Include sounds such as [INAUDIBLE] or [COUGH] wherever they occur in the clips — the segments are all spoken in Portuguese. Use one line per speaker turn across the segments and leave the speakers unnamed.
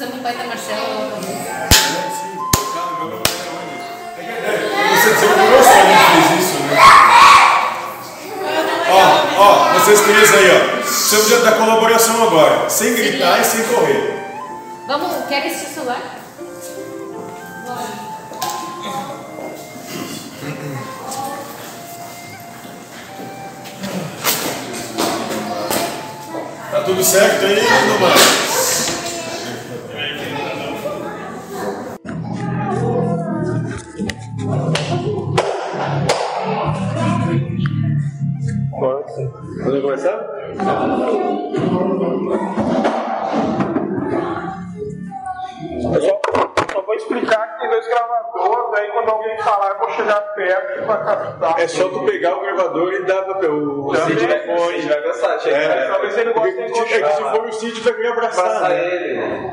Sam, o pai da Marcela.
Você desempregou só gente fez isso, né? Ó, ó, vocês três aí, ó. Precisamos da colaboração agora. Sem gritar e sem correr.
Vamos, quer esse celular?
Tá tudo certo aí, Domar?
Podemos começar?
Eu só, só vou explicar que tem dois gravadores, aí quando alguém falar, eu vou chegar perto pra captar.
É só tu pegar o gravador e dar pra o Cid vai
O Cid vai gostar, chega.
É,
Talvez ele goste de
é que se for o Cid vai querer abraçar.
Abraça
né?
ele.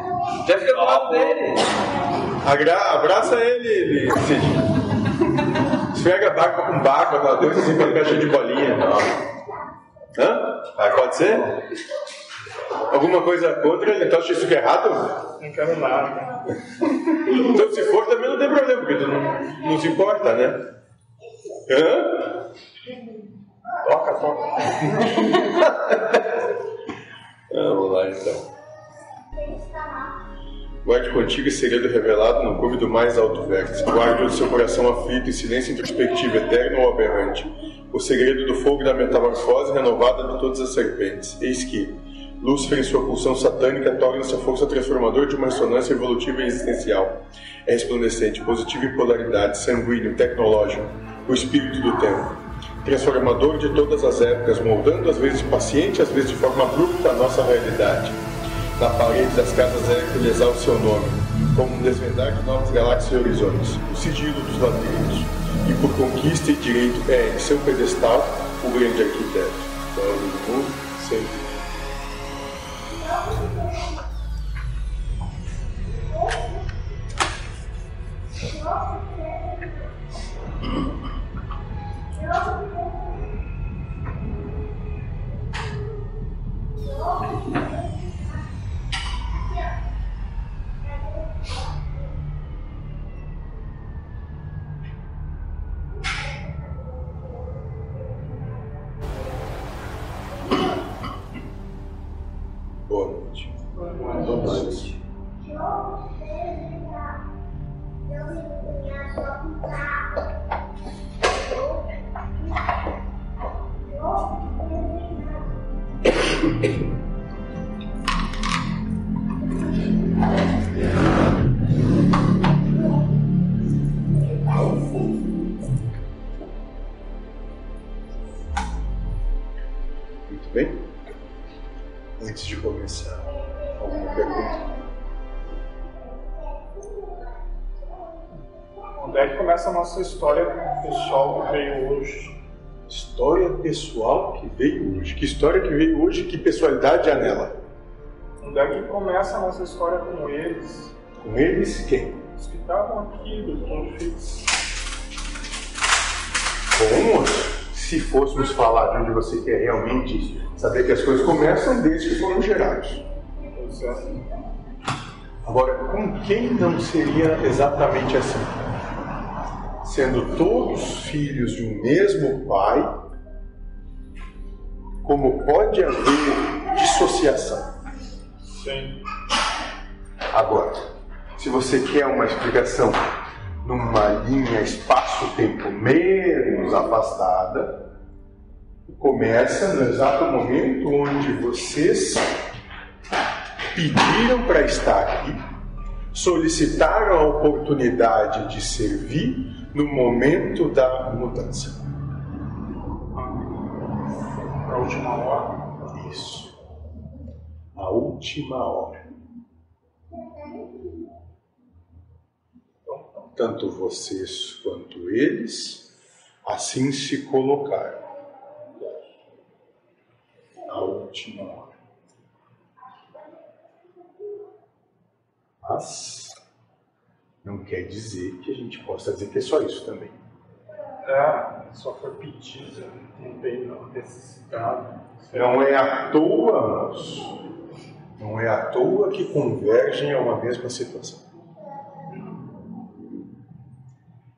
Já fica do lado dele.
Agra- abraça ele, ele, Cid. Esfrega a barba com barba, aquela coisa assim, pra cheio de bolinha. Hã? Ah, pode ser? Alguma coisa contra ele? Então acha isso que é errado?
Não quero nada.
Então se for também não tem problema, porque tu não, não se importa, né? Hã?
Toca, toca. [LAUGHS]
Vamos lá então. Guarde contigo esse segredo revelado no cume do mais alto vértice. Guarde o seu coração aflito em silêncio introspectivo, eterno ou aberrante. O segredo do fogo da metamorfose renovada de todas as serpentes. Eis que, Lúcifer, em sua pulsão satânica, torna-se a força transformadora de uma ressonância evolutiva e existencial. É resplandecente, positivo em polaridade, sanguíneo, tecnológico, o espírito do tempo. Transformador de todas as épocas, moldando às vezes paciente, às vezes de forma abrupta a nossa realidade. Na parede das casas Hércules há o seu nome, como um desvendar de novas galáxias e horizontes, o sigilo dos ladrilhos. E por conquista e direito é, em seu pedestal, o grande arquiteto. Do mundo, sempre. Muito
pessoal que veio hoje.
Que história que veio hoje? Que pessoalidade há nela?
Onde é que começa a nossa história com eles?
Com eles, quem?
Os que estavam aqui, dos conflitos.
Como se fôssemos falar de onde você quer realmente saber que as coisas começam desde que foram gerados.
É.
Agora, com quem não seria exatamente assim? Sendo todos filhos de um mesmo pai, como pode haver dissociação?
Sim.
Agora, se você quer uma explicação numa linha espaço-tempo menos afastada, começa no exato momento onde vocês pediram para estar aqui, solicitaram a oportunidade de servir no momento da mudança.
A última hora.
Isso. A última hora. Tanto vocês quanto eles assim se colocaram. A última hora. Mas não quer dizer que a gente possa dizer que é só isso também.
É, só foi pedido, não tem necessidade.
Não é à toa, moço, Não é à toa que convergem a uma mesma situação.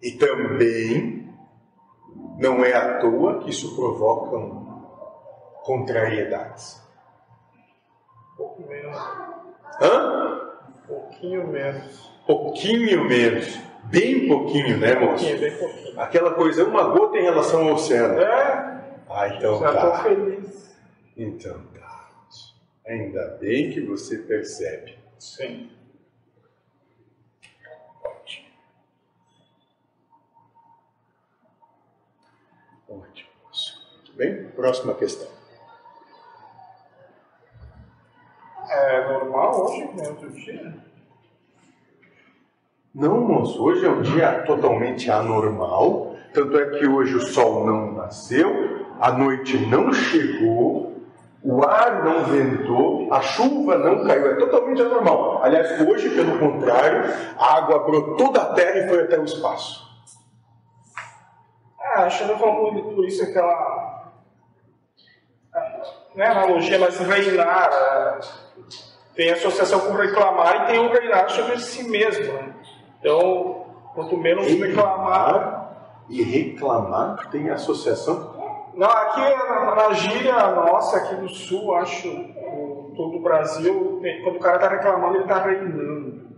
E também não é à toa que isso provoca contrariedades.
Um pouco menos.
Hã?
Um pouquinho menos.
Pouquinho menos. Bem pouquinho, né, moço?
Pouquinho, bem pouquinho.
Aquela coisa, uma gota em relação ao oceano.
É,
Ah, então
já
tá.
feliz.
Então tá. Ainda bem que você percebe.
Sim.
Ótimo. Muito bem? Próxima questão.
É normal hoje, né? Outro dia?
Não, moço, hoje é um dia totalmente anormal. Tanto é que hoje o sol não nasceu, a noite não chegou, o ar não ventou, a chuva não caiu. É totalmente anormal. Aliás, hoje, pelo contrário, a água brotou da terra e foi até o espaço.
Ah, que não falou por isso aquela. Não é analogia, mas reinar. é, Tem associação com reclamar e tem o reinar sobre si mesmo. Né? Então, quanto menos reclamar.
e reclamar tem associação.
Não, aqui na, na gíria nossa, aqui do sul, acho, o, todo o Brasil, quando o cara está reclamando, ele está reinando.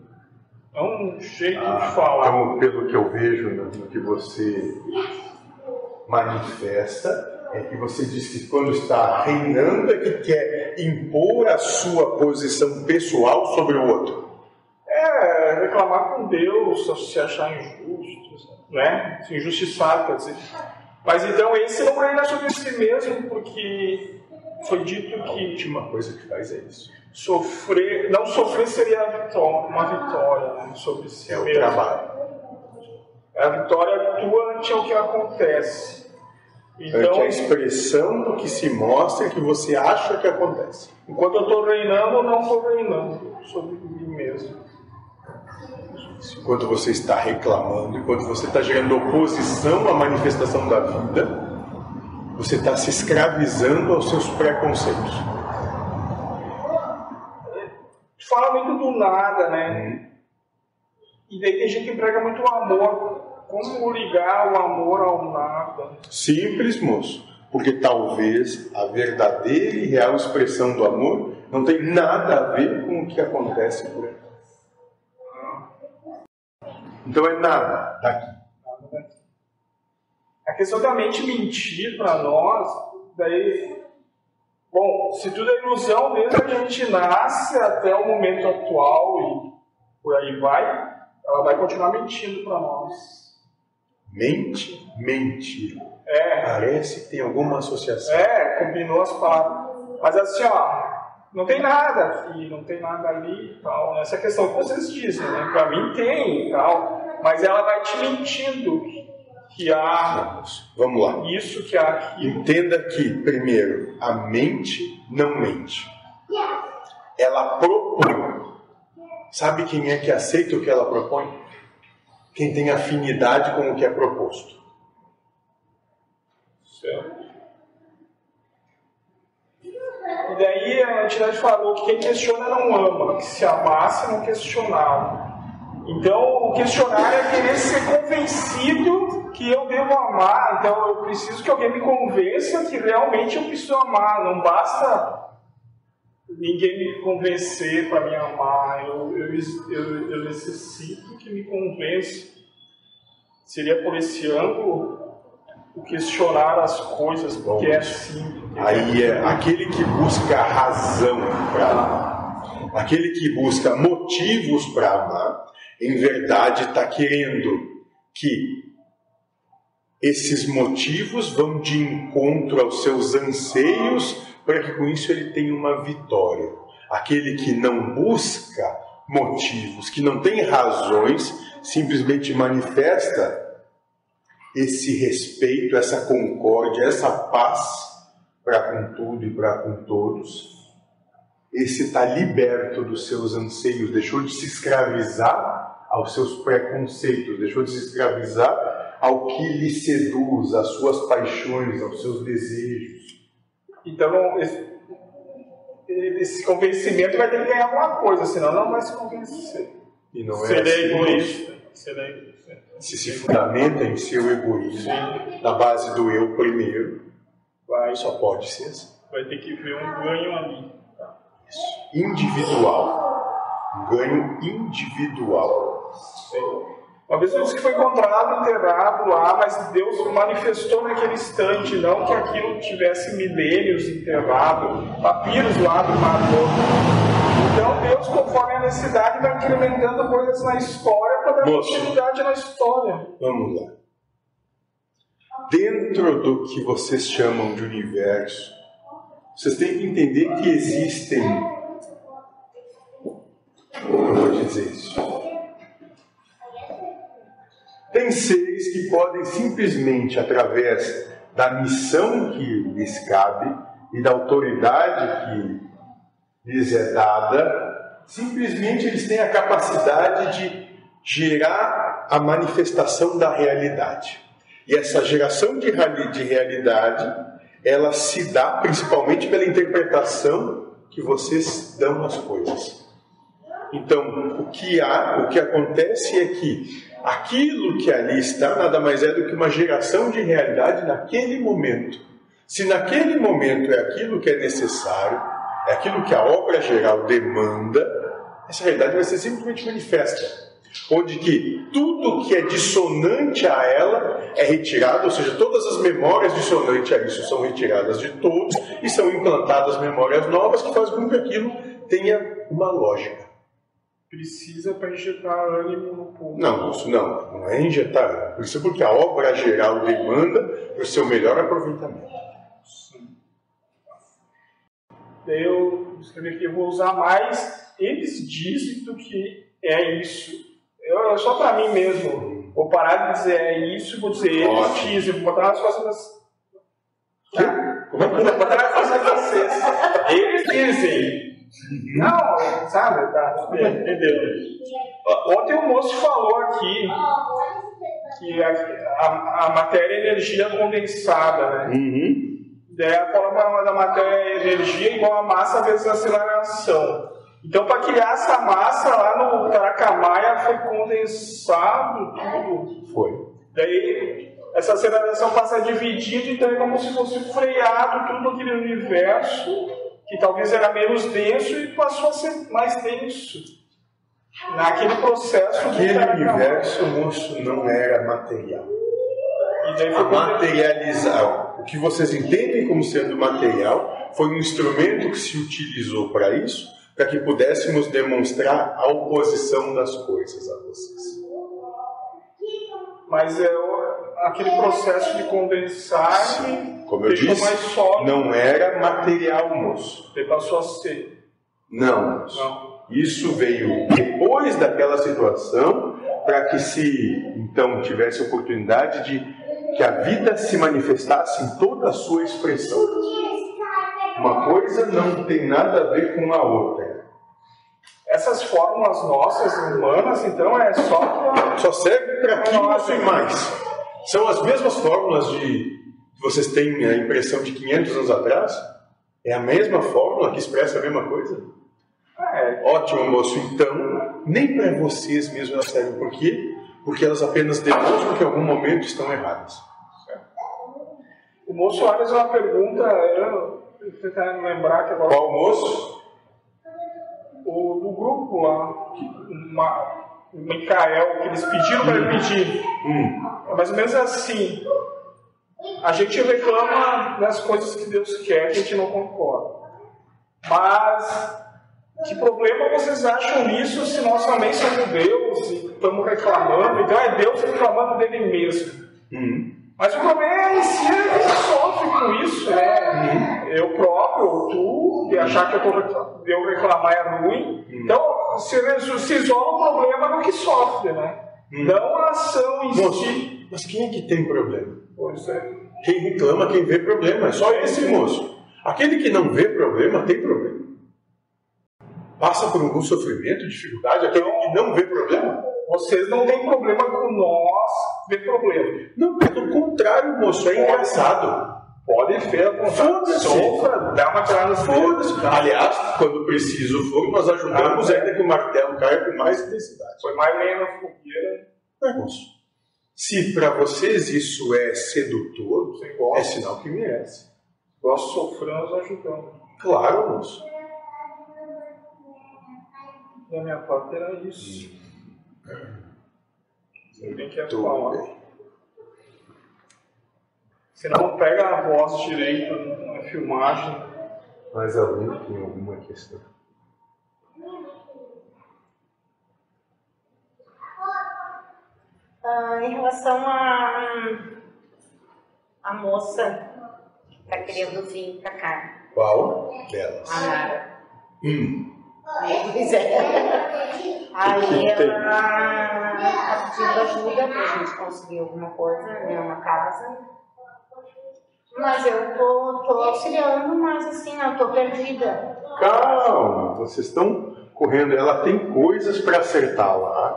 É um jeito de falar.
Então, pelo que eu vejo no, no que você manifesta, é que você diz que quando está reinando é que quer impor a sua posição pessoal sobre o outro.
É, reclamar com Deus, se achar injusto, né? Se injustiçar, quer dizer. Mas então esse não reina sobre si mesmo, porque foi dito
A
que
última coisa que faz é isso.
sofrer, não sofrer seria a vitó- uma vitória né, sobre si
É o
mesmo.
trabalho.
A vitória tua ante o que acontece. Então,
Ante a expressão do que se mostra que você acha que acontece.
enquanto eu estou reinando, eu não estou reinando sobre mim mesmo.
Enquanto você está reclamando, enquanto você está gerando oposição à manifestação da vida, você está se escravizando aos seus preconceitos.
Fala muito do nada, né? E daí tem gente que emprega muito o amor. Como ligar o amor ao nada?
Simples, moço. Porque talvez a verdadeira e real expressão do amor não tem nada a ver com o que acontece por aí. Então é nada daqui.
A questão da mente mentir para nós, daí, bom, se tudo é ilusão, desde que a gente nasce até o momento atual e por aí vai, ela vai continuar mentindo para nós.
Mente, mentir.
É,
Parece que tem alguma associação.
é, combinou as palavras. Mas assim, ó, não tem nada aqui, não tem nada ali e tal. Essa questão que vocês dizem, né? Para mim tem e tal. Mas ela vai te mentindo que há
Vamos lá.
isso, que há aquilo.
Entenda que, primeiro, a mente não mente. Ela propõe. Sabe quem é que aceita o que ela propõe? Quem tem afinidade com o que é proposto.
Certo. E daí a entidade falou que quem questiona não ama, que se amasse não questionava. Então o questionar é querer ser convencido que eu devo amar, então eu preciso que alguém me convença que realmente eu preciso amar, não basta ninguém me convencer para me amar, eu, eu, eu, eu necessito que me convença. Seria por esse ângulo o questionar as coisas, porque é assim.
Aí é aquele que busca razão para amar, aquele que busca motivos para amar, em verdade está querendo que esses motivos vão de encontro aos seus anseios para que com isso ele tenha uma vitória. Aquele que não busca motivos, que não tem razões, simplesmente manifesta esse respeito, essa concórdia, essa paz para com tudo e para com todos. Esse está liberto dos seus anseios, deixou de se escravizar aos seus preconceitos, deixou de se escravizar ao que lhe seduz, às suas paixões, aos seus desejos.
Então, esse, esse convencimento vai ter que ganhar alguma coisa, senão não vai se convencer.
E não é
Seria
assim,
egoísta. Seria egoísta.
Se se fundamenta em seu egoísmo, na base do eu primeiro,
Vai,
só pode ser assim.
vai ter que ver um ganho ali.
Individual. Um ganho individual.
Uma vez eu disse que foi encontrado enterrado lá, mas Deus manifestou naquele instante, não que aquilo tivesse milênios enterrado, papiros lá do Mar. Então Deus, conforme a necessidade, vai incrementando coisas na história para dar
Moço.
continuidade na história.
Vamos lá. Dentro do que vocês chamam de universo, vocês têm que entender que existem. Eu vou dizer isso? Tem seres que podem simplesmente, através da missão que lhes cabe e da autoridade que lhes é dada, simplesmente eles têm a capacidade de gerar a manifestação da realidade. E essa geração de, de realidade, ela se dá principalmente pela interpretação que vocês dão às coisas. Então, o que há, o que acontece é que aquilo que ali está nada mais é do que uma geração de realidade naquele momento. Se naquele momento é aquilo que é necessário, é aquilo que a obra geral demanda, essa realidade vai ser simplesmente manifesta. Onde que tudo que é dissonante a ela é retirado, ou seja, todas as memórias dissonantes a isso são retiradas de todos e são implantadas memórias novas que fazem com que aquilo tenha uma lógica.
Precisa para injetar ânimo no povo.
Não, isso não, não é injetar. Por isso porque a obra geral demanda o seu melhor aproveitamento.
Daí eu escrevi aqui, eu vou usar mais eles dizem do que é isso. Eu, só para mim mesmo. Vou parar de dizer é isso vou dizer eles
Ótimo.
dizem. Vou botar nas costas das. Tá? Vou botar nas costas de vocês. Eles dizem. Não, sabe? Tá, entendeu? Ontem o moço falou aqui que a, a, a matéria é energia condensada, né?
Uhum.
Daí a forma da matéria é energia igual a massa vezes a aceleração. Então, para criar essa massa lá no Caracamaia foi condensado tudo.
Foi.
Daí essa aceleração passa dividida, então é como se fosse freado tudo aquele universo que talvez era menos denso e passou a ser mais denso. Naquele processo
Aquele universo, moço, não era material.
E daí foi
materializar. O que vocês entendem como sendo material foi um instrumento que se utilizou para isso, para que pudéssemos demonstrar a oposição das coisas a vocês.
Mas é aquele processo de condensar que
Como eu disse, não era material, moço.
Ele passou a ser.
Não, moço.
Não.
Isso veio depois daquela situação para que se então tivesse oportunidade de que a vida se manifestasse em toda a sua expressão. Uma coisa não tem nada a ver com a outra.
Essas fórmulas nossas, humanas, então, é só.
Só serve para aquilo e mais. São as mesmas fórmulas de que vocês têm a impressão de 500 anos atrás? É a mesma fórmula que expressa a mesma coisa?
É,
Ótimo, moço. Então, nem para vocês mesmo elas servem. Por quê? Porque elas apenas demonstram que em algum momento estão erradas.
o moço Soares uma pergunta, eu tentando lembrar que agora.
Qual moço?
O do grupo lá, uma, o Micael, que eles pediram para ele pedir.
Hum.
É mais ou menos assim. A gente reclama das coisas que Deus quer que a gente não concorda. Mas que problema vocês acham nisso se nós também somos Deus e estamos reclamando? Então é Deus reclamando dele mesmo.
Hum.
Mas o problema é em si é sofre com isso, né? Eu próprio, ou tu, e achar que eu, tô, eu reclamar é ruim. Então se, se isola o problema no que sofre, né? Não a ação em
Moço,
si.
mas quem é que tem problema?
Pois é.
Quem reclama, quem vê problema. É só esse moço. Aquele que não vê problema, tem problema. Passa por algum sofrimento, dificuldade. Aquele que não vê problema.
Vocês não têm problema com nós ver problema.
Não, pelo contrário, moço. É engraçado.
Pode ver a vontade.
Foda-se.
Sofra, dá uma tirada nos
Foda-se.
dedos. Dá-
Aliás, quando preciso for, nós ajudamos
Ah,
ainda que o martelo caia com mais intensidade.
Foi mais lenha na fogueira.
É, moço. Se para vocês isso é sedutor,
Você
é sinal que merece.
Gosto sofrendo, nós ajudamos.
Claro, moço.
Da minha parte era isso. Você tem que
Tudo
falar.
bem.
Senão não pega a voz direito na filmagem.
Mas alguém tem alguma questão?
Ah, em relação a a moça que está querendo vir para cá,
Qual delas?
a Nara.
Hum.
Pois é. Aí ela está pedindo ajuda para a gente conseguir alguma coisa, né, uma casa. Mas eu tô, tô auxiliando, mas assim, eu tô perdida.
Calma, vocês estão correndo. Ela tem coisas para acertar lá.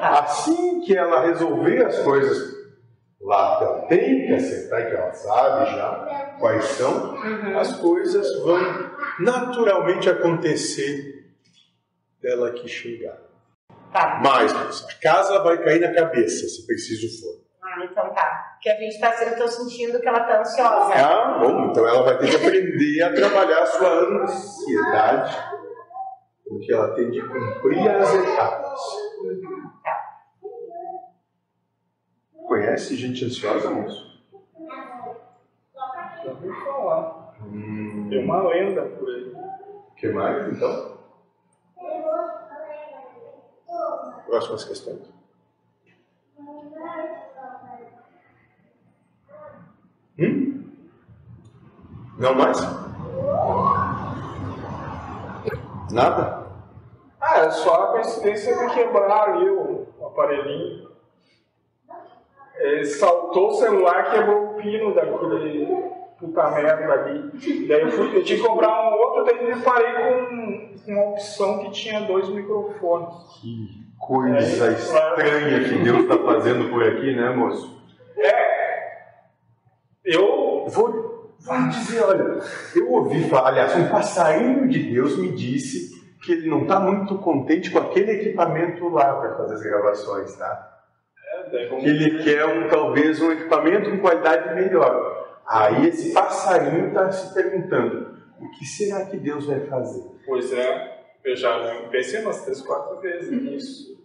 Tá.
Assim que ela resolver as coisas lá que ela tem que acertar, que ela sabe já quais são, as coisas vão naturalmente acontecer dela aqui chegar.
Tá.
Mas, a casa vai cair na cabeça, se preciso for.
Ah, então tá. Porque a gente tá, eu tô sentindo que ela tá ansiosa.
Ah, bom, então ela vai ter que aprender a trabalhar a sua ansiedade, porque ela tem de cumprir as etapas. Conhece gente ansiosa, moço?
Já ouvi falar.
Hum,
Tem uma lenda por aí.
O que mais, então? Próximas questões. Hum? Não mais? Nada?
Ah, é só a coincidência de quebrar ali o, aparelhinho. Ele saltou o celular, quebrou o pino daquele puta merda ali. Daí eu, fui, eu tinha que comprar um outro, daí me parei com, com uma opção que tinha dois microfones.
Que coisa estranha que Deus está fazendo por aqui, né, moço?
É, eu
Vou, vou dizer, olha, eu ouvi falar, aliás, um passarinho de Deus me disse que ele não está muito contente com aquele equipamento lá para fazer as gravações, tá?
É,
Que ele quer um, talvez um equipamento com qualidade melhor. Aí esse passarinho está se perguntando, o que será que Deus vai fazer?
Pois é, eu já pensei umas três, quatro vezes nisso.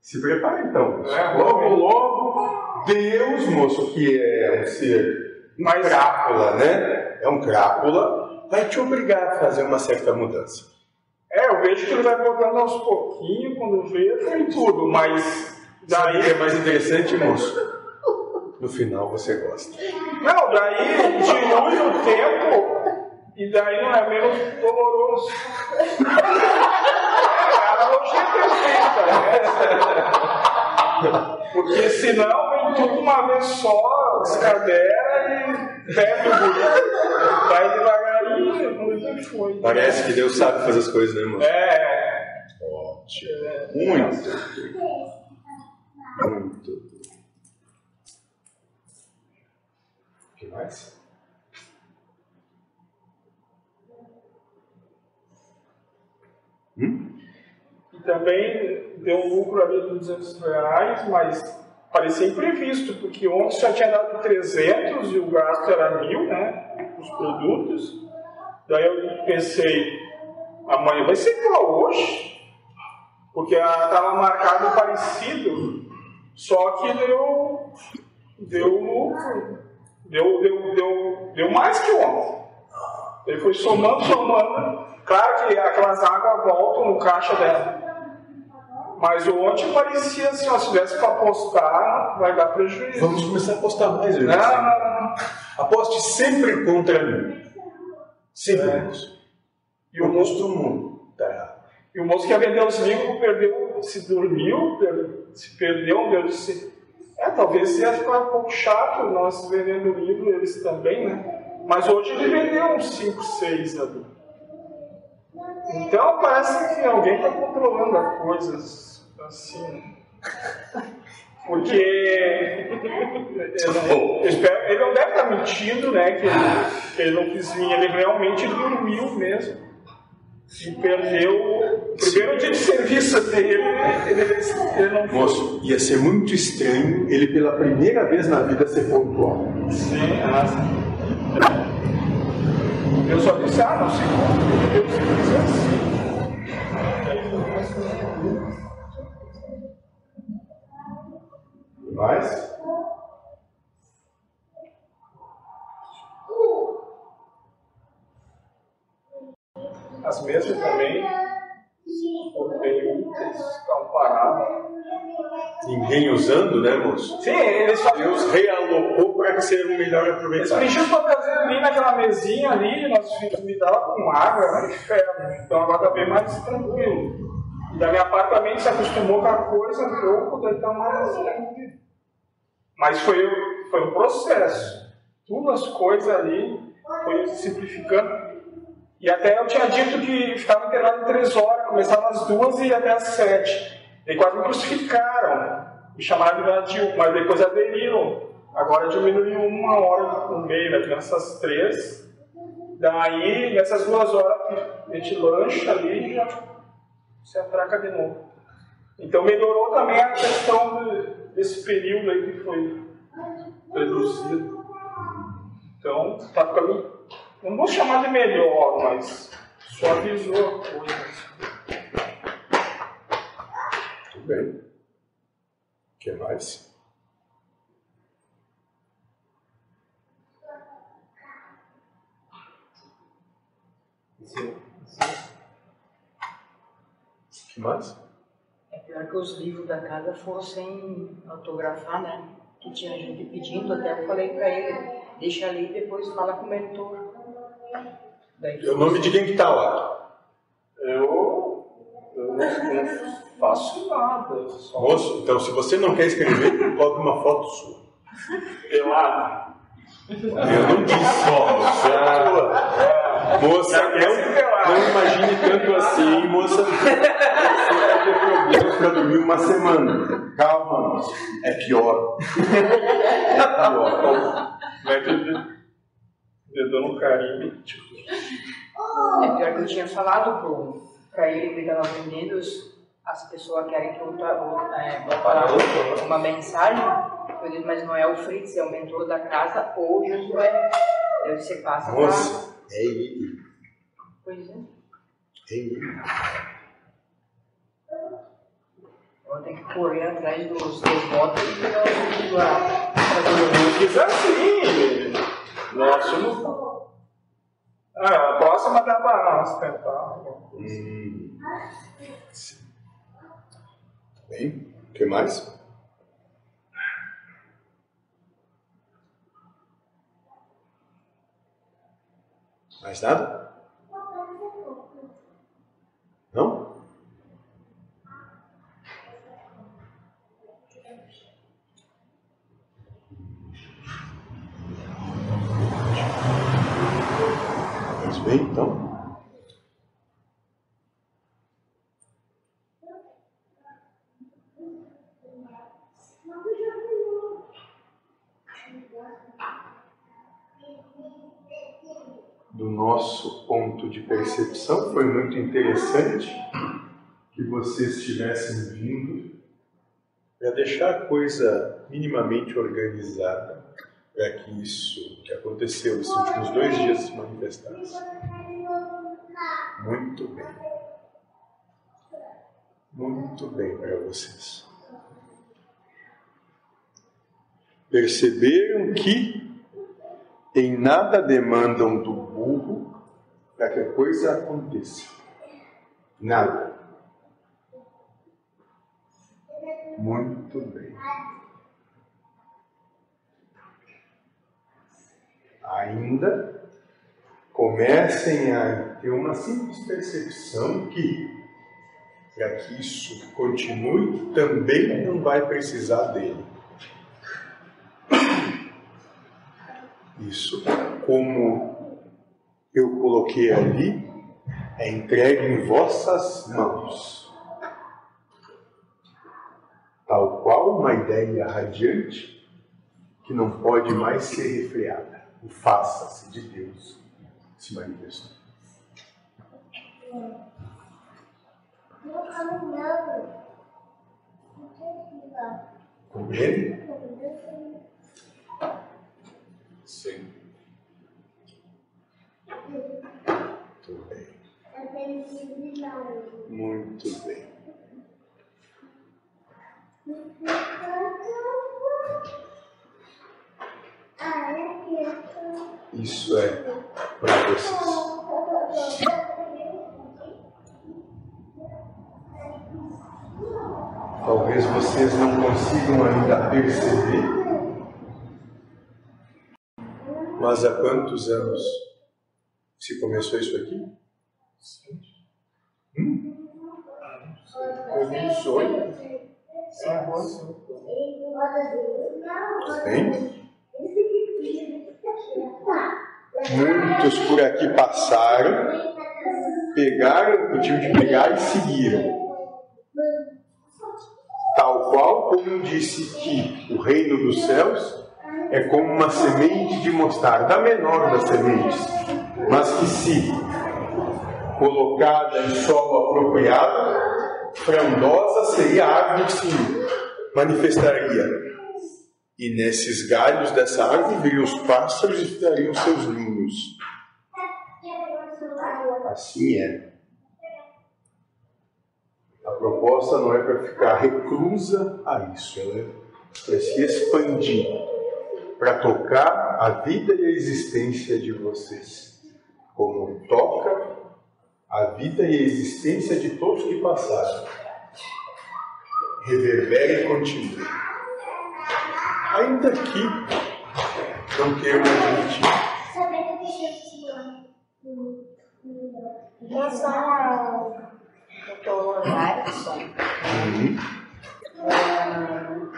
Se prepare então.
É,
logo, logo, Deus, moço, que é um ser
Mas-
crápula, né? É um crápula, vai te obrigar a fazer uma certa mudança.
É, eu vejo que ele vai botando aos pouquinhos, quando vê, tem tudo, mas
Sabe que é
daí.
mais interessante, moço? No final você gosta.
Não, daí diminui o tempo e daí não é menos doloroso. É, a analogia é perfeita, né? Porque senão vem tudo uma vez só, descadera e bebe o bonito. Vai devagarinho.
Parece que Deus sabe fazer as coisas, né, moço?
É,
Ótimo. Muito. Muito. O que mais? Hum?
E também deu um lucro ali de 200 reais, mas parecia imprevisto, porque ontem já tinha dado 300 e o gasto era mil, né? Os produtos. Daí eu pensei, amanhã vai ser igual hoje, porque estava marcado parecido, só que deu, deu lucro, deu, deu, deu, deu mais que ontem. Ele foi somando, somando. Claro que aquelas águas voltam no caixa dela. Mas ontem parecia assim, ó, se tivesse para apostar, vai dar prejuízo.
Vamos começar a apostar mais,
Não,
Eunice.
não, não.
Aposte sempre contra mim. Sempre,
É. E o moço,
costumo dar errado.
e o moço que ia vender os livros perdeu, se dormiu, per- se perdeu, eu disse, é, talvez ia ficar um pouco chato nós vendendo livro, eles também, né? Mas hoje ele vendeu uns 5, 6 ali. Então parece que alguém está controlando as coisas assim. Porque eu espero- ele não deve estar mentindo, né? Que ele, que ele não quis vir. Ele realmente dormiu mesmo. E perdeu o primeiro dia de serviço dele. Ele, ele não foi.
Moço, ia ser muito estranho ele pela primeira vez na vida ser pontual.
Sim, ah, sim. Disse, ah, não sei como. Eu disse assim.
Mais?
As mesas também bem úteis, estavam paradas.
Ninguém usando, né, moço?
Sim, eles só
Deus realocou para que seja melhor
Eles
aproveitado.
pediram pra trazer ali naquela mesinha ali, nós filhos me davam com água, era um inferno. Então agora tá bem mais tranquilo. E da minha parte também se acostumou com a coisa, eu poder estar mais tranquilo. Mas foi, foi um processo. Tudo as coisas ali foi simplificando. E até eu tinha dito que ficava internado três horas, começava às duas e ia até às sete. E quase me crucificaram. Me chamaram de nativo, mas depois aderiram. Agora diminuiu uma hora no meio, né? Nessas três. Daí, nessas duas horas a gente lancha ali, já se atraca de novo. Então melhorou também a questão de- desse período aí que foi reduzido. Então, tá ficando. Não vou chamar de melhor, mas suavizou a coisa.
Tudo bem. O que mais? O que mais?
É pior que os livros da casa foram sem autografar, né? Que tinha gente pedindo, até eu falei pra ele, deixa ali e depois fala com o mentor.
É o nome de quem que tá lá?
Eu, eu não, não faço nada. Só
Moço, então se você não quer escrever, [LAUGHS] coloque uma foto sua.
pelado.
Eu não disse só, moça. Moça, não, não imagine tanto assim, moça. Você vai ter problemas para dormir uma semana. Calma, moça. É pior. É pior.
Mete o dedo no carinho. Tipo,
É pior que eu tinha falado pro, pra ele que ele tava vendendo, as pessoas querem que eu eu, é, vou parar uma mensagem. Eu disse, mas não é o Fritz, é o mentor da casa ou o Josué. Daí você passa pra.
Moça, é ele.
Pois é.
É ele.
Eu tenho que correr atrás dos, votos e pegar o livro lá.
Fiz assim. Não. Ah, próxima dá pra ostentar.
Hum. Bem, o que mais? Mais nada? Não? Mas bem, então. do nosso ponto de percepção. Foi muito interessante que vocês tivessem vindo para deixar a coisa minimamente organizada para que isso que aconteceu esses últimos dois dias se manifestasse. Muito bem. Muito bem para vocês. Perceberam que em nada demandam do burro para que a coisa aconteça. Nada. Muito bem. Ainda comecem a ter uma simples percepção que, para que isso continue, também não vai precisar dele. Isso, como eu coloquei ali, é entregue em vossas mãos. Tal qual uma ideia radiante que não pode mais ser refreada. O faça-se de Deus se manifestou. Compreende? Sim. Muito bem. Muito bem. Isso é para vocês. Talvez vocês não consigam ainda perceber, mas há quantos anos se começou isso aqui? Hum? 2018? Tem? Muitos por aqui passaram, pegaram o tinham de pegar e seguiram. Tal qual como disse que o reino dos céus é como uma semente de mostarda, a menor das sementes, mas que se colocada em solo apropriado, frondosa seria a árvore que se manifestaria. E nesses galhos dessa árvore viriam os pássaros e ficariam seus ninhos. Assim é. A proposta não é para ficar reclusa a isso, ela é para se expandir, para tocar a vida e a existência de vocês, como toca a vida e a existência de todos que passaram. Reverbera e continua. Ainda que não queiram admitir.
Nós vamos, doutor Larson,
Uhum.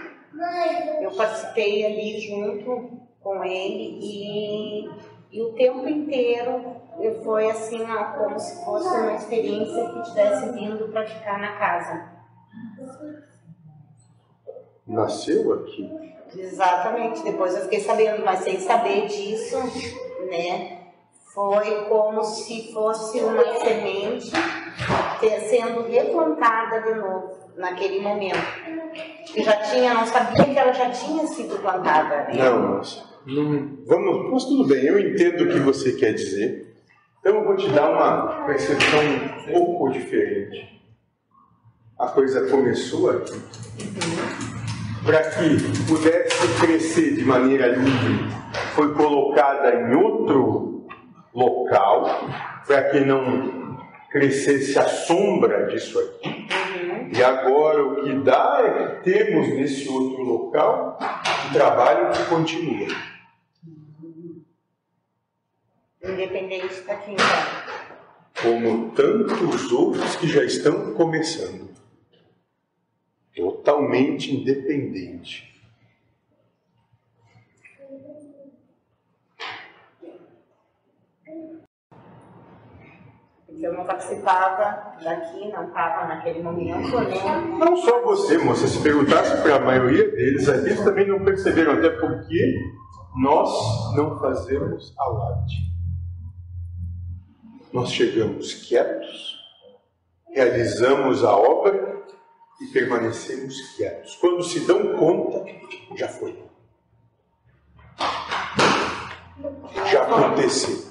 eu participei ali junto com ele e, e o tempo inteiro eu foi assim, ó, como se fosse uma experiência que tivesse vindo para ficar na casa.
Nasceu aqui.
Exatamente, depois eu fiquei sabendo, mas sem saber disso, né? Foi como se fosse uma semente sendo replantada de novo naquele momento. Que já tinha, não sabia que ela já tinha sido plantada. Né?
Não, mas não, vamos, mas tudo bem, eu entendo o que você quer dizer. Então eu vou te dar uma percepção um pouco diferente. A coisa começou aqui. Para que pudesse crescer de maneira livre, foi colocada em outro local, para que não crescesse a sombra disso aqui. E agora o que dá é que temos nesse outro local um trabalho que continua.
Independente daqui então.
como tantos outros que já estão começando. Totalmente independente.
Eu não participava daqui, não estava naquele momento, né?
Não só você, moça, se perguntasse para a maioria deles, eles também não perceberam, até porque nós não fazemos alarde. Nós chegamos quietos, realizamos a obra e permanecemos quietos. Quando se dão conta, já foi. Já aconteceu.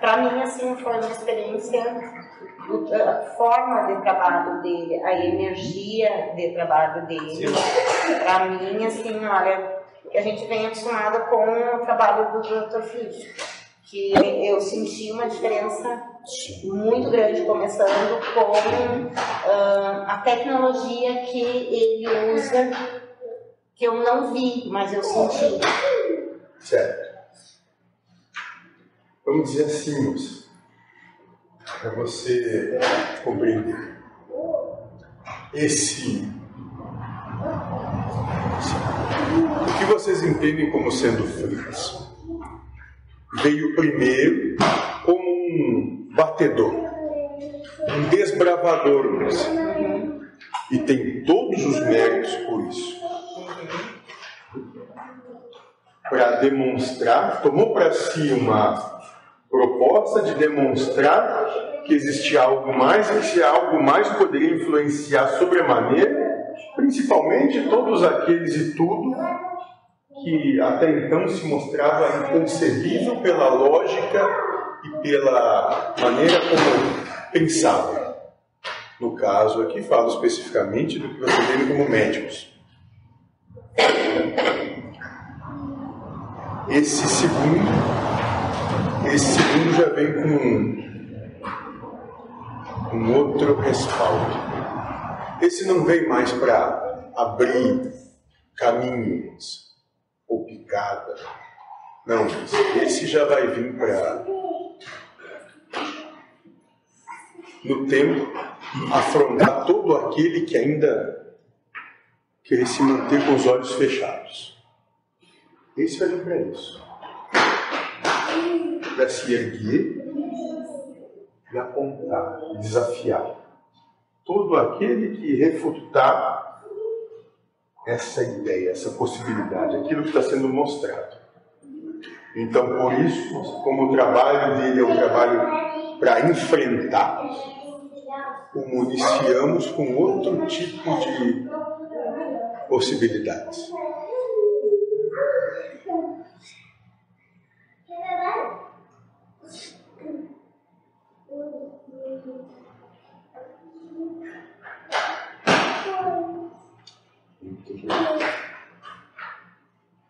Para mim, assim, foi uma experiência, a forma de trabalho dele, a energia de trabalho dele. Para mim, assim, olha, a gente vem acostumada com o trabalho do Dr. Fitch, que eu senti uma diferença muito grande, começando com ah, a tecnologia que ele usa, que eu não vi, mas eu senti.
Certo. Vamos dizer assim, para você compreender. Esse. O que vocês entendem como sendo Fritz? Veio primeiro como um batedor, um desbravador, moça. E tem todos os méritos por isso. para demonstrar, tomou para si uma proposta de demonstrar que existia algo mais, que esse algo mais poderia influenciar sobremaneira, principalmente todos aqueles e tudo que até então se mostrava inconcebível pela lógica e pela maneira como pensava. No caso aqui, falo especificamente do que você tem como médicos. Esse segundo, esse segundo já vem com um outro respaldo. Esse não vem mais para abrir caminhos ou picada. Não, esse já vai vir para no tempo afrontar todo aquele que ainda querer se manter com os olhos fechados. Esse vai vir para isso. Para se erguer e apontar, desafiar. Todo aquele que refutar essa ideia, essa possibilidade, aquilo que está sendo mostrado. Então, por isso, como o trabalho dele é um trabalho para enfrentar, o municiamos com outro tipo de possibilidades.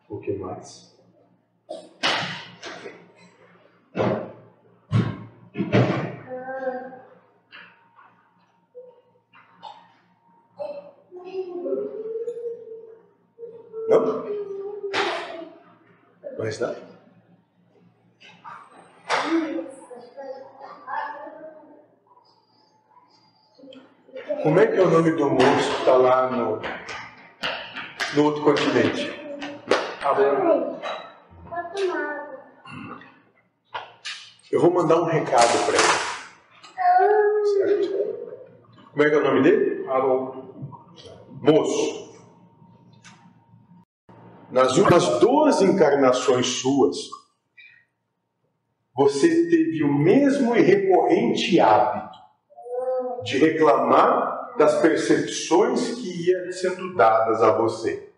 O que mais? Não? Mais nada? Como é que é o nome do moço que está lá no, no outro continente? Eu vou mandar um recado para ele. Certo? Como é que é o nome dele?
Haroldo.
Moço. Nas últimas duas encarnações suas, você teve o mesmo e recorrente hábito de reclamar das percepções que iam sendo dadas a você.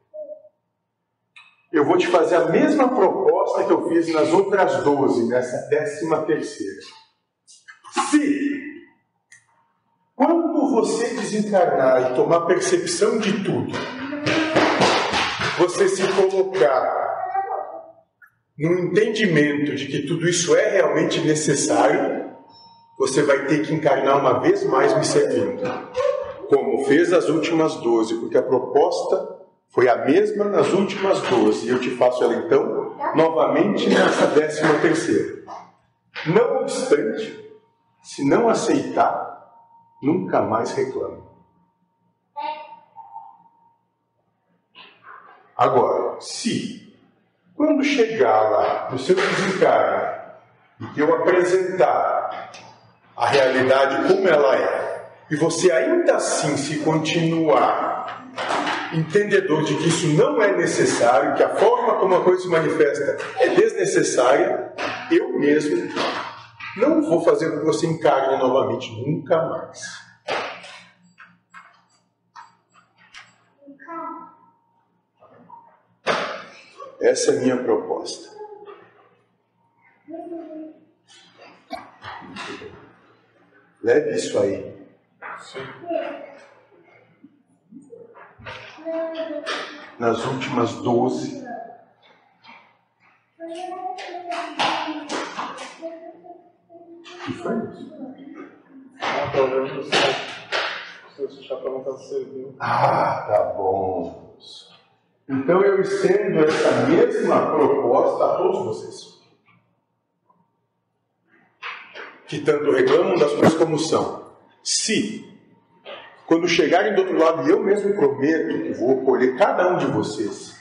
Eu vou te fazer a mesma proposta que eu fiz nas outras 12, nessa décima terceira. Se, quando você desencarnar e tomar percepção de tudo, você se colocar no entendimento de que tudo isso é realmente necessário, você vai ter que encarnar uma vez mais me servindo, como fez as últimas 12, porque a proposta foi a mesma nas últimas 12, e eu te faço ela então novamente nessa décima terceira. Não obstante, se não aceitar, nunca mais reclame. Agora, se quando chegar lá no seu desencarne e eu apresentar a realidade como ela é, e você ainda assim se continuar entendedor de que isso não é necessário, que a forma como a coisa se manifesta é desnecessária, eu mesmo não vou fazer com que você encarne novamente, nunca mais. Essa é a minha proposta. Leve isso aí. Nas últimas doze. que foi isso?
Ah, tá você.
Ah, tá bom. Então eu estendo essa mesma proposta a todos vocês. Que tanto reclamam das coisas como são. Se, quando chegarem do outro lado, e eu mesmo prometo que vou acolher cada um de vocês,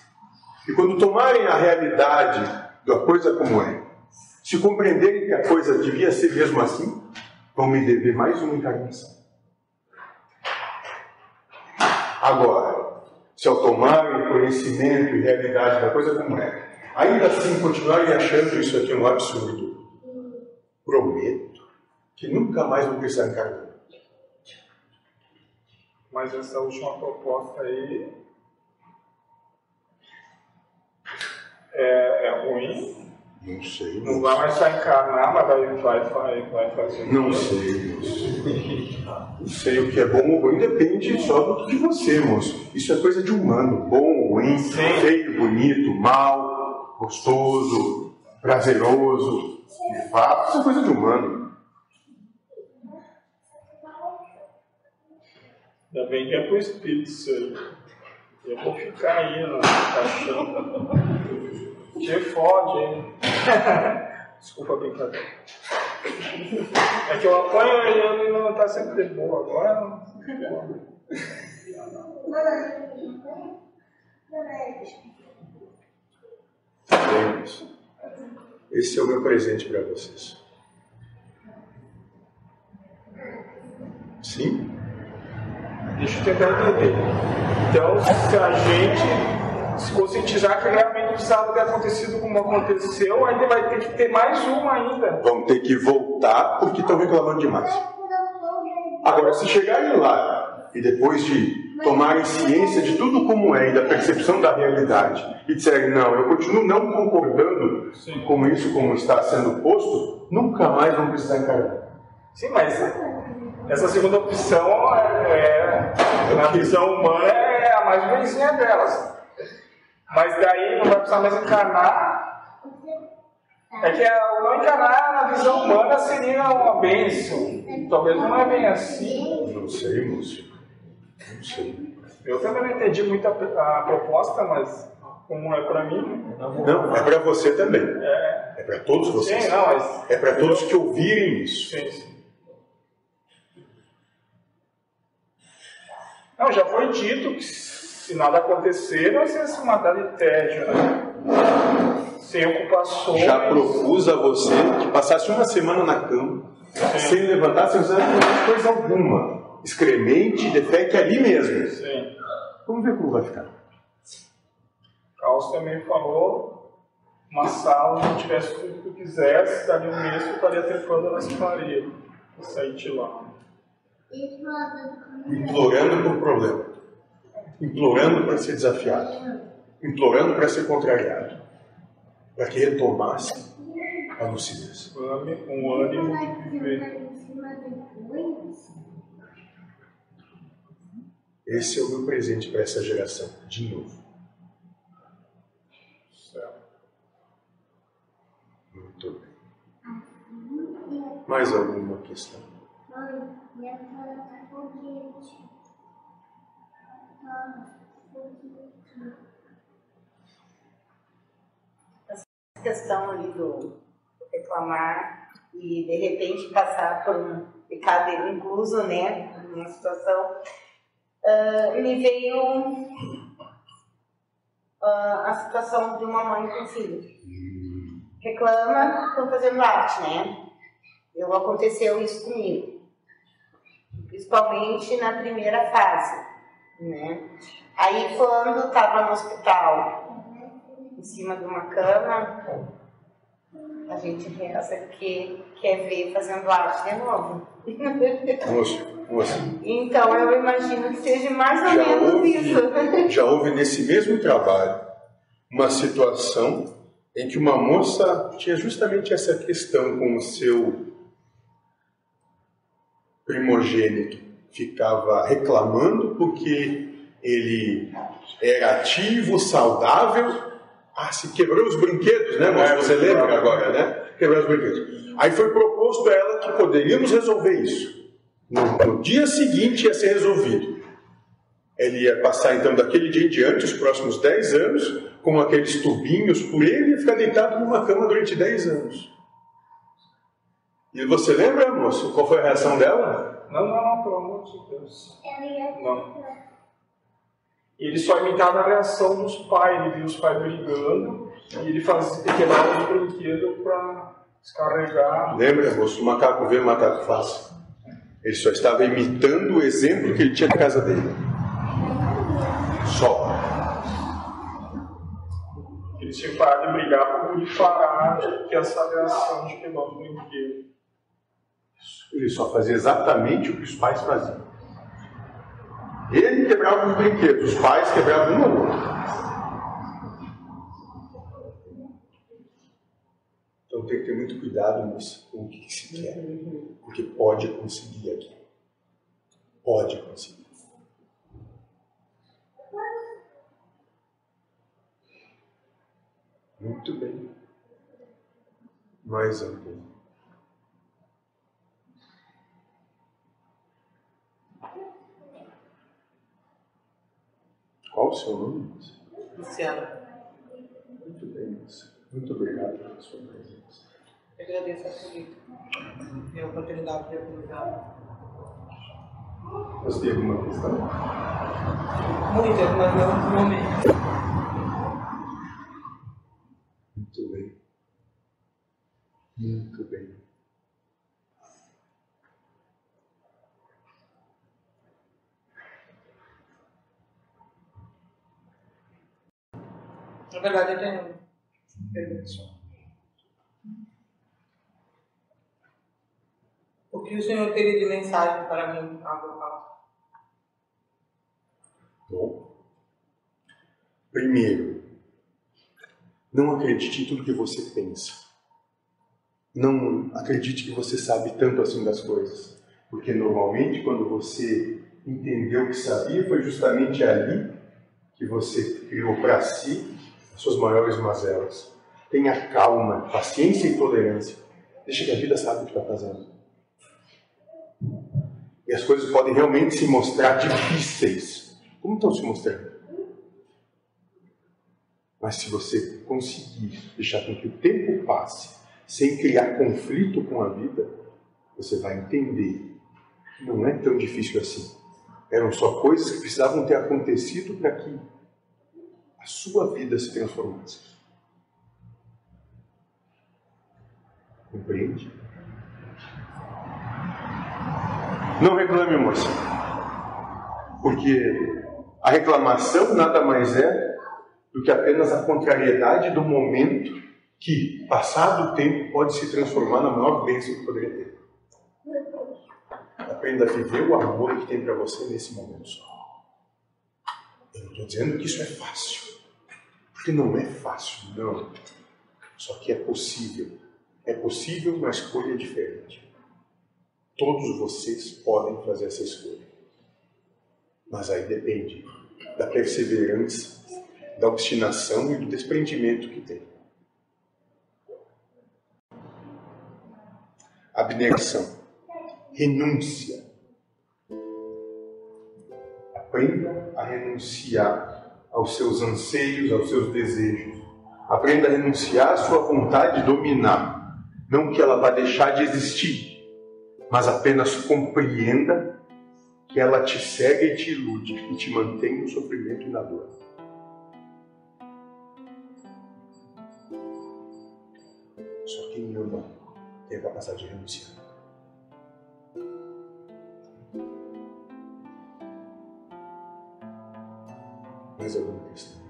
e quando tomarem a realidade da coisa como é, se compreenderem que a coisa devia ser mesmo assim, vão me dever mais uma encarnação. Agora, se ao tomarem conhecimento e realidade da coisa como é, ainda assim continuarem achando isso aqui um absurdo, prometo que nunca mais vão precisar encarnar.
Mas essa última proposta aí é, é ruim.
Não sei.
Não vai mais só encarnar, mas vai, vai, vai, vai fazer.
Não sei, moço. Não [LAUGHS] sei o que é bom ou ruim, depende só do de você, moço. Isso é coisa de humano. Bom, ruim, feio, bonito, mal, gostoso, prazeroso. De fato, isso é coisa de humano.
Bem que é pro espírito isso aí. Eu vou ficar aí na caixão. Te fode, hein? [LAUGHS] Desculpa a brincadeira. É que eu apanho e ele não tá sempre de boa. Agora não.
Moço. Esse é o meu presente para vocês. Sim?
Deixa eu tentar entender. Então, se a gente se conscientizar que realmente precisava ter acontecido como aconteceu, ainda vai ter que ter mais uma ainda.
Vão ter que voltar porque estão reclamando demais. Agora, se chegarem lá e depois de tomarem ciência de tudo como é e da percepção da realidade e disserem, não, eu continuo não concordando com isso como está sendo posto, nunca mais vão precisar encarar.
Sim, mas essa segunda opção, é, é, na visão humana, é a mais ruimzinha delas. Mas daí não vai precisar mais encarnar. É que a- o não encarnar na visão humana seria uma bênção. Talvez não é bem assim.
Não sei, moço. Não sei.
Eu também não entendi muito a, a proposta, mas como é pra mim.
Não, é para você também.
É,
É para todos vocês.
sim, não, mas.
É para todos que ouvirem isso.
Sim, Não, já foi dito que se nada acontecer, nós ia se matar de tédio, né? Sem ocupações.
Já propus a você que passasse uma semana na cama, sem levantar, sem usar coisa alguma. Excremente, defeque ali mesmo.
Sim.
Vamos ver como vai ficar.
Caos também falou, uma sala, se não tivesse tudo que tu quisesse, dali um mês tu estaria trepando nas paredes. E sair de lá.
Implorando por problema. Implorando para ser desafiado. Implorando para ser contrariado. Para que retomasse a lucidez.
Um ânimo de viver.
Esse é o meu presente para essa geração. De novo. Muito bem. Mais alguma questão?
Questão ali do reclamar e de repente passar por um pecado incluso, né, numa situação, ah, me veio ah, a situação de uma mãe com filho. Reclama, estão fazendo arte, né? Eu aconteceu isso comigo, principalmente na primeira fase, né? Aí quando estava no hospital em cima de uma cama, a gente reza que quer ver fazendo arte de novo.
Moço, moça,
Então eu imagino que seja mais ou
já
menos
houve,
isso. [LAUGHS]
já houve nesse mesmo trabalho uma situação em que uma moça tinha justamente essa questão com o seu primogênito. Ficava reclamando porque ele era ativo, saudável. Ah, se quebrou os brinquedos, né, moça? Você lembra agora, né? Quebrou os brinquedos. Aí foi proposto a ela que poderíamos resolver isso. No, no dia seguinte ia ser resolvido. Ele ia passar então daquele dia em diante, os próximos 10 anos, com aqueles tubinhos por ele e ficar deitado numa cama durante 10 anos. E você lembra, moço, qual foi a reação dela?
Não, não, não, pelo amor de Deus. Não. Ele só imitava a reação dos pais, ele via os pais brigando e ele fazia, ele quebrava os brinquedos para descarregar.
Lembra, moço, o macaco vê, o macaco faz. Ele só estava imitando o exemplo que ele tinha na casa dele. Só.
Ele tinha que parar de brigar para o guri parar de ter essa reação de quebrar o brinquedo.
Ele só fazia exatamente o que os pais faziam. Ele quebrava os brinquedos, os pais quebravam um outro. Então tem que ter muito cuidado nisso, com o que se quer. Porque pode conseguir aqui. Pode conseguir. Muito bem. Mais um pouco. Qual o seu nome?
Luciana,
Muito bem, moça. Muito obrigado pela sua presença.
eu agradeço a política e a oportunidade de apresentar.
Você tem alguma questão?
Muitas, mas não no momento.
Muito bem. Muito bem.
Tenho perguntas só. O que o senhor teria de mensagem para mim, Abraham?
Bom. Primeiro, não acredite em tudo que você pensa. Não acredite que você sabe tanto assim das coisas. Porque normalmente, quando você entendeu que sabia, foi justamente ali que você criou para si suas maiores mazelas. Tenha calma, paciência e tolerância. Deixa que a vida sabe o que está fazendo. E as coisas podem realmente se mostrar difíceis. Como estão se mostrando? Mas se você conseguir deixar com que o tempo passe sem criar conflito com a vida, você vai entender que não é tão difícil assim. Eram só coisas que precisavam ter acontecido para que a sua vida se transformasse. Compreende? Não reclame, moça. Porque a reclamação nada mais é do que apenas a contrariedade do momento que, passado o tempo, pode se transformar na maior bênção que poderia ter. Aprenda a viver o amor que tem para você nesse momento só. Eu não estou dizendo que isso é fácil. Porque não é fácil, não. Só que é possível. É possível uma escolha diferente. Todos vocês podem fazer essa escolha. Mas aí depende da perseverança, da obstinação e do desprendimento que tem. Abnegação, renúncia. Aprenda a renunciar aos seus anseios, aos seus desejos. Aprenda a renunciar à sua vontade de dominar. Não que ela vá deixar de existir, mas apenas compreenda que ela te cega e te ilude e te mantém no sofrimento e na dor. Só quem ama tem a capacidade de renunciar. Mais alguma questão?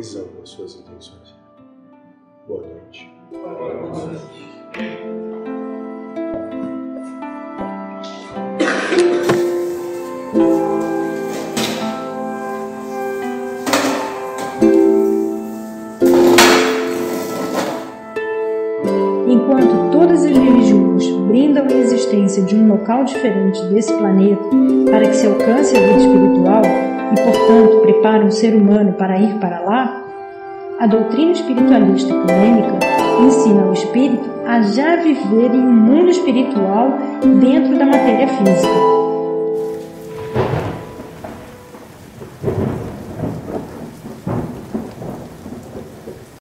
Coesão nas suas intenções. Boa noite.
Enquanto todas as religiões brindam a existência de um local diferente desse planeta para que se alcance a vida espiritual e, portanto, preparam o ser humano para ir para lá, a doutrina espiritualista polêmica ensina ao espírito a já viver em um mundo espiritual dentro da matéria física.